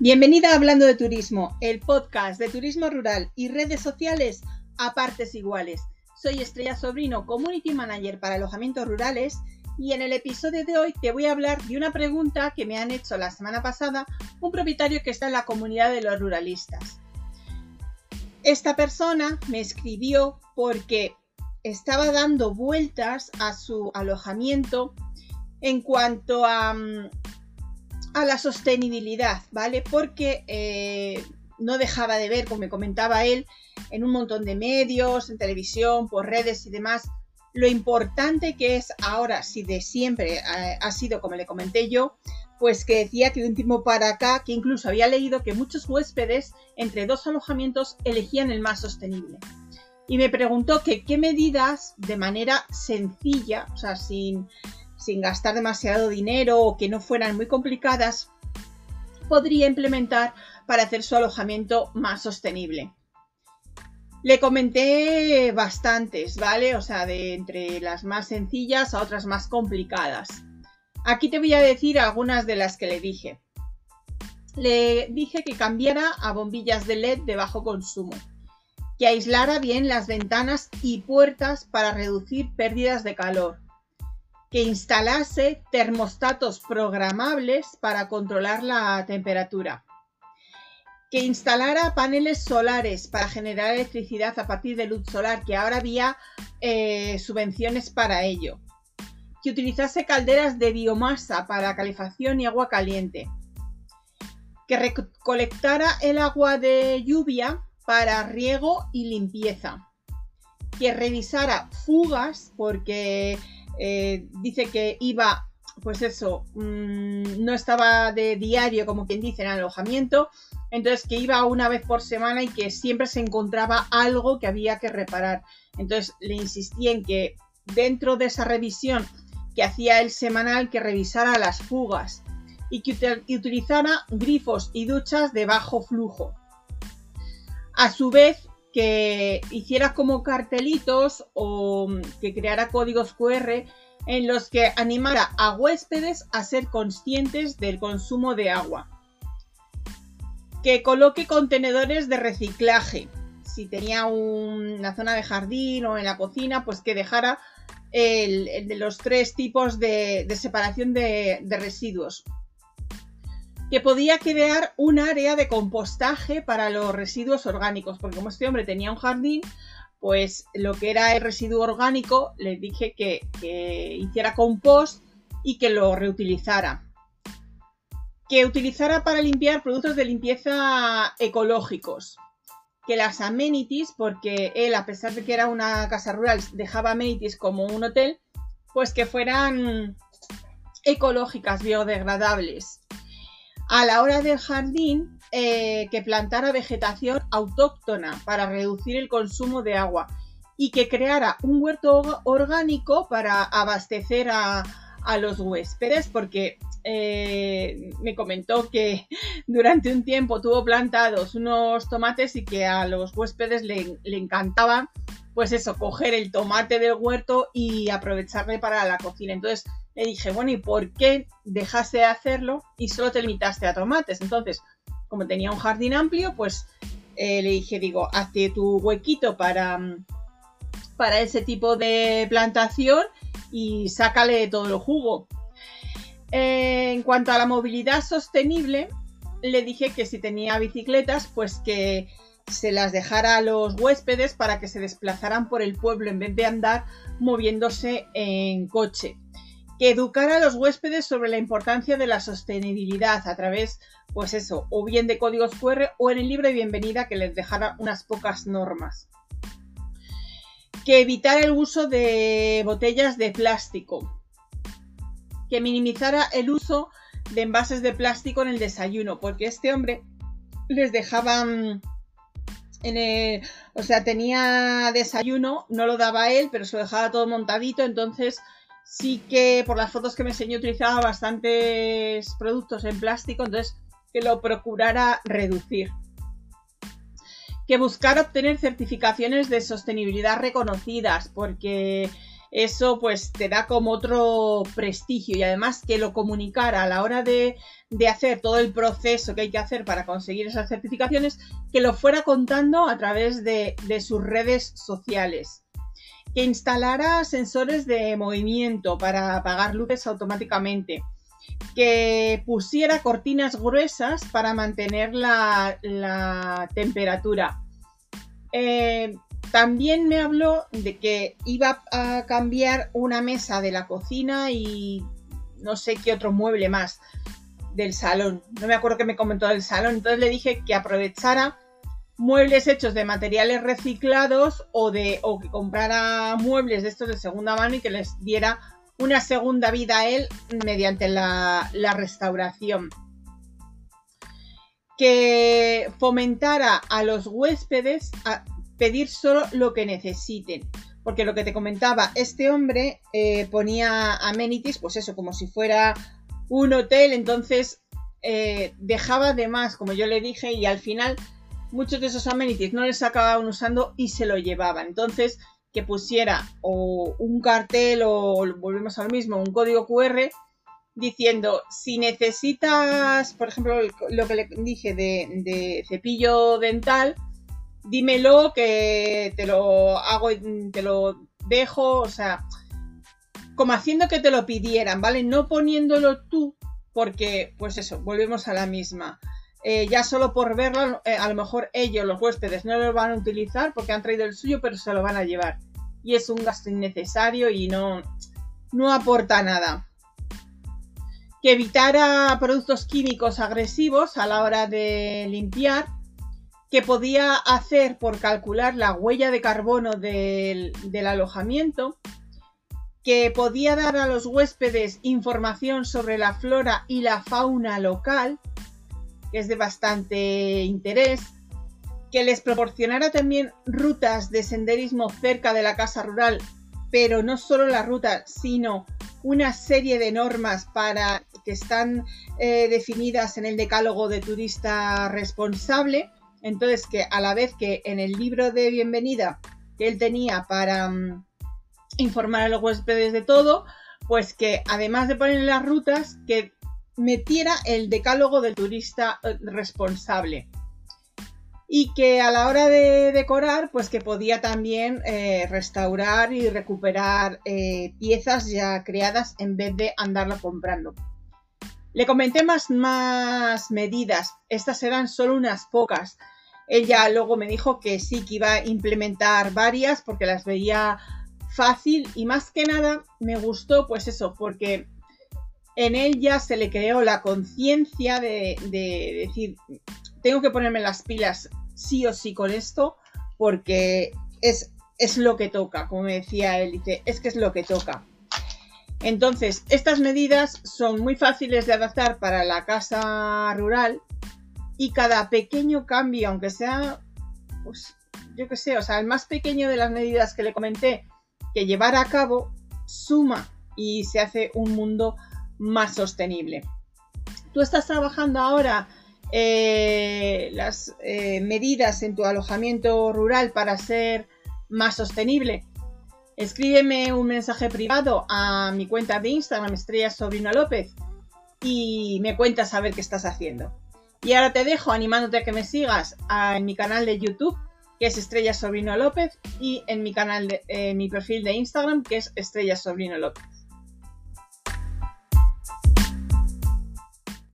Bienvenida a Hablando de Turismo, el podcast de turismo rural y redes sociales a partes iguales. Soy Estrella Sobrino, Community Manager para alojamientos rurales y en el episodio de hoy te voy a hablar de una pregunta que me han hecho la semana pasada un propietario que está en la comunidad de los ruralistas. Esta persona me escribió porque estaba dando vueltas a su alojamiento en cuanto a, mm, a la sostenibilidad, ¿vale? Porque eh, no dejaba de ver, como me comentaba él, en un montón de medios, en televisión, por redes y demás, lo importante que es ahora, si de siempre eh, ha sido como le comenté yo, pues que decía que de un tiempo para acá, que incluso había leído que muchos huéspedes entre dos alojamientos elegían el más sostenible. Y me preguntó que qué medidas de manera sencilla, o sea, sin, sin gastar demasiado dinero o que no fueran muy complicadas, podría implementar para hacer su alojamiento más sostenible. Le comenté bastantes, ¿vale? O sea, de entre las más sencillas a otras más complicadas. Aquí te voy a decir algunas de las que le dije. Le dije que cambiara a bombillas de LED de bajo consumo, que aislara bien las ventanas y puertas para reducir pérdidas de calor, que instalase termostatos programables para controlar la temperatura, que instalara paneles solares para generar electricidad a partir de luz solar, que ahora había eh, subvenciones para ello, que utilizase calderas de biomasa para calefacción y agua caliente, que recolectara el agua de lluvia para riego y limpieza, que revisara fugas porque eh, dice que iba, pues eso, mm, no estaba de diario, como quien dice, en alojamiento, entonces que iba una vez por semana y que siempre se encontraba algo que había que reparar. Entonces le insistí en que dentro de esa revisión que hacía el semanal, que revisara las fugas y que utilizara grifos y duchas de bajo flujo. A su vez, que hiciera como cartelitos o que creara códigos QR en los que animara a huéspedes a ser conscientes del consumo de agua. Que coloque contenedores de reciclaje. Si tenía una zona de jardín o en la cocina, pues que dejara el, de los tres tipos de, separación de residuos que podía crear un área de compostaje para los residuos orgánicos, porque como este hombre tenía un jardín, pues lo que era el residuo orgánico le dije que, hiciera compost y que lo reutilizara. Que utilizara para limpiar productos de limpieza ecológicos. Que las amenities, porque él, a pesar de que era una casa rural, dejaba amenities como un hotel, pues que fueran ecológicas, biodegradables a la hora del jardín eh, que plantara vegetación autóctona para reducir el consumo de agua y que creara un huerto orgánico para abastecer a, los huéspedes porque eh, me comentó que durante un tiempo tuvo plantados unos tomates y que a los huéspedes le, le encantaba pues eso, coger el tomate del huerto y aprovecharle para la cocina. Entonces le dije, bueno, ¿y por qué dejaste de hacerlo y solo te limitaste a tomates? Entonces, como tenía un jardín amplio, pues eh, le dije, digo, hazte tu huequito para, para ese tipo de plantación y sácale todo el jugo. Eh, en cuanto a la movilidad sostenible, le dije que si tenía bicicletas, pues que se las dejara a los huéspedes para que se desplazaran por el pueblo en vez de andar moviéndose en coche que educara a los huéspedes sobre la importancia de la sostenibilidad a través, pues eso, o bien de códigos QR o en el libro de bienvenida que les dejara unas pocas normas. Que evitara el uso de botellas de plástico. Que minimizara el uso de envases de plástico en el desayuno, porque este hombre les dejaba mm, en el, o sea, tenía desayuno, no lo daba él, pero se lo dejaba todo montadito, entonces sí que por las fotos que me enseñó utilizaba bastantes productos en plástico, entonces que lo procurara reducir. Que buscara obtener certificaciones de sostenibilidad reconocidas, porque eso pues te da como otro prestigio y además que lo comunicara a la hora de, hacer todo el proceso que hay que hacer para conseguir esas certificaciones, que lo fuera contando a través de, de sus redes sociales que instalara sensores de movimiento para apagar luces automáticamente, que pusiera cortinas gruesas para mantener la, temperatura. Eh, también me habló de que iba a cambiar una mesa de la cocina y no sé qué otro mueble más del salón. No me acuerdo que me comentó del salón. Entonces le dije que aprovechara muebles hechos de materiales reciclados o, de, o que comprara muebles de estos de segunda mano y que les diera una segunda vida a él mediante la, restauración. Que fomentara a los huéspedes a pedir solo lo que necesiten. Porque lo que te comentaba, este hombre eh, ponía amenities, pues eso, como si fuera un hotel, entonces eh, dejaba de más, como yo le dije, y al final muchos de esos amenities no les acababan usando y se lo llevaban. Entonces, que pusiera o un cartel o volvemos al mismo, un código QR diciendo si necesitas, por ejemplo, lo que le dije de, cepillo dental, dímelo que te lo hago, te lo dejo, o sea, como haciendo que te lo pidieran, ¿vale? No poniéndolo tú, porque, pues eso, volvemos a la misma. Eh, ya solo por verlo, eh, a lo mejor ellos, los huéspedes, no lo van a utilizar porque han traído el suyo, pero se lo van a llevar y es un gasto innecesario y no, no aporta nada. Que evitara productos químicos agresivos a la hora de limpiar, que podía hacer por calcular la huella de carbono del, del alojamiento, que podía dar a los huéspedes información sobre la flora y la fauna local, que es de bastante interés, que les proporcionara también rutas de senderismo cerca de la casa rural, pero no solo la ruta, sino una serie de normas para que están eh, definidas en el decálogo de turista responsable. Entonces, que a la vez que en el libro de bienvenida que él tenía para mm, informar a los huéspedes de todo, pues que además de poner las rutas, que metiera el decálogo del turista eh, responsable y que a la hora de decorar, pues que podía también eh, restaurar y recuperar eh, piezas ya creadas en vez de andarlo comprando. Le comenté más, más medidas, estas eran solo unas pocas. Ella luego me dijo que sí, que iba a implementar varias porque las veía fácil y más que nada me gustó pues eso, porque en ella se le creó la conciencia de, de decir, tengo que ponerme las pilas sí o sí con esto porque es, es lo que toca, como me decía él, dice, es que es lo que toca. Entonces, estas medidas son muy fáciles de adaptar para la casa rural y cada pequeño cambio, aunque sea, pues, yo qué sé, o sea, el más pequeño de las medidas que le comenté que llevar a cabo, suma y se hace un mundo más sostenible. Tú estás trabajando ahora eh, las eh, medidas en tu alojamiento rural para ser más sostenible, escríbeme un mensaje privado a mi cuenta de Instagram, Estrella Sobrino López, y me cuentas a ver qué estás haciendo. Y ahora te dejo animándote a que me sigas en mi canal de YouTube, que es Estrella Sobrino López, y en mi canal, de, mi perfil de Instagram, que es Estrella Sobrino López.